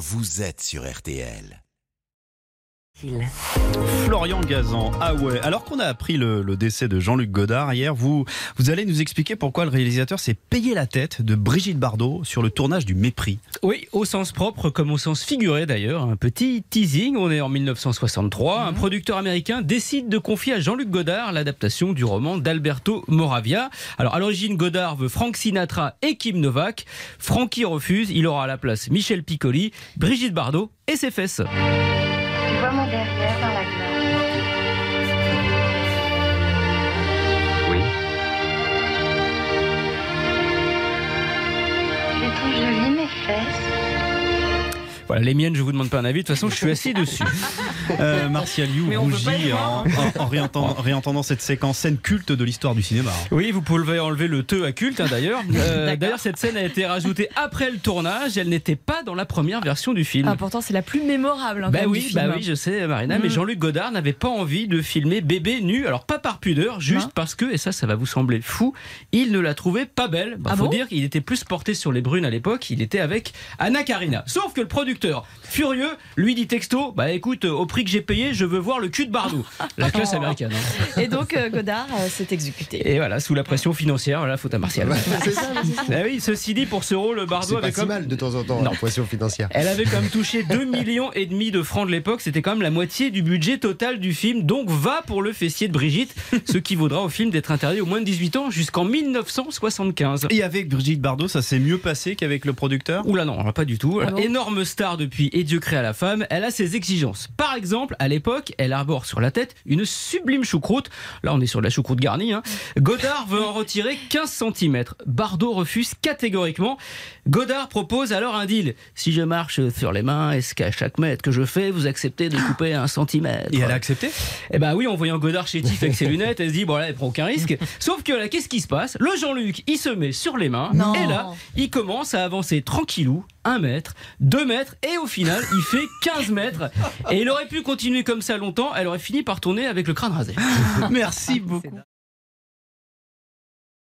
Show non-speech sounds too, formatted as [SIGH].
vous êtes sur RTL. Florian Gazan, ah ouais. Alors qu'on a appris le, le décès de Jean-Luc Godard hier, vous, vous allez nous expliquer pourquoi le réalisateur s'est payé la tête de Brigitte Bardot sur le tournage du Mépris. Oui, au sens propre comme au sens figuré d'ailleurs. Un petit teasing, on est en 1963. Un producteur américain décide de confier à Jean-Luc Godard l'adaptation du roman d'Alberto Moravia. Alors à l'origine, Godard veut Frank Sinatra et Kim Novak. Frankie refuse, il aura à la place Michel Piccoli, Brigitte Bardot et ses fesses. Vois mon derrière dans la glace. Oui. Je les trouve jolies mes fesses. Voilà, les miennes, je vous demande pas un avis. De toute façon, je suis assis dessus. [LAUGHS] Euh, Martial You rougit y en, en- en réentendant, réentendant cette séquence scène culte de l'histoire du cinéma. Oui, vous pouvez enlever le te à culte hein, d'ailleurs. [LAUGHS] Euh, d'ailleurs, cette scène a été rajoutée après le tournage. Elle n'était pas dans la première version du film. Ah, pourtant, c'est la plus mémorable. hein, Bah oui, du film. bah oui, je sais, Marina, mais Mhm. Jean-Luc Godard n'avait pas envie de filmer bébé nu. Alors pas par pudeur, juste Non. parce que, et ça, ça va vous sembler fou, il ne la trouvait pas belle. Bah, Ah faut bon dire qu'il était plus porté sur les brunes à l'époque. Il était avec Anna Karina. Sauf que le producteur, furieux, lui dit texto, bah écoute, au prix que j'ai payé, je veux voir le cul de Bardot. La [LAUGHS] classe américaine. hein. Et donc, euh, Godard euh, s'est exécuté. Et voilà, sous la pression financière, voilà, faute à Martial. C'est ça, [LAUGHS] c'est ça. Ah oui, ceci dit, pour ce rôle, Bardot C'est avait pas si comme mal de temps en temps, Non. la pression financière. Elle avait quand même touché 2 millions et demi de francs de l'époque. C'était quand même la moitié du budget total du film. Donc va pour le fessier de Brigitte, ce qui vaudra au film d'être interdit aux moins de 18 ans jusqu'en 1975. Et avec Brigitte Bardot, ça s'est mieux passé qu'avec le producteur? Oula non, pas du tout. Ah Énorme star depuis Et Dieu créa la femme, elle a ses exigences. Par exemple, à l'époque, elle arbore sur la tête une sublime choucroute. Là, on est sur de la choucroute garnie. hein. Godard veut en retirer 15 cm. Bardot refuse catégoriquement. Godard propose alors un deal. Si je marche sur les mains, est-ce qu'à chaque mètre que je fais, vous acceptez de couper un centimètre? Et elle a accepté? Eh ben oui, en voyant Godard chétif avec ses [LAUGHS] lunettes, elle se dit bon là, elle prend aucun risque. Sauf que là, qu'est-ce qui se passe? Le Jean-Luc, il se met sur les mains Non. et là, il commence à avancer tranquillou, 1 mètre, 2 mètres et au final, il fait 15 mètres. Et il aurait pu continuer comme ça longtemps, elle aurait fini par tourner avec le crâne rasé. [LAUGHS] Merci beaucoup.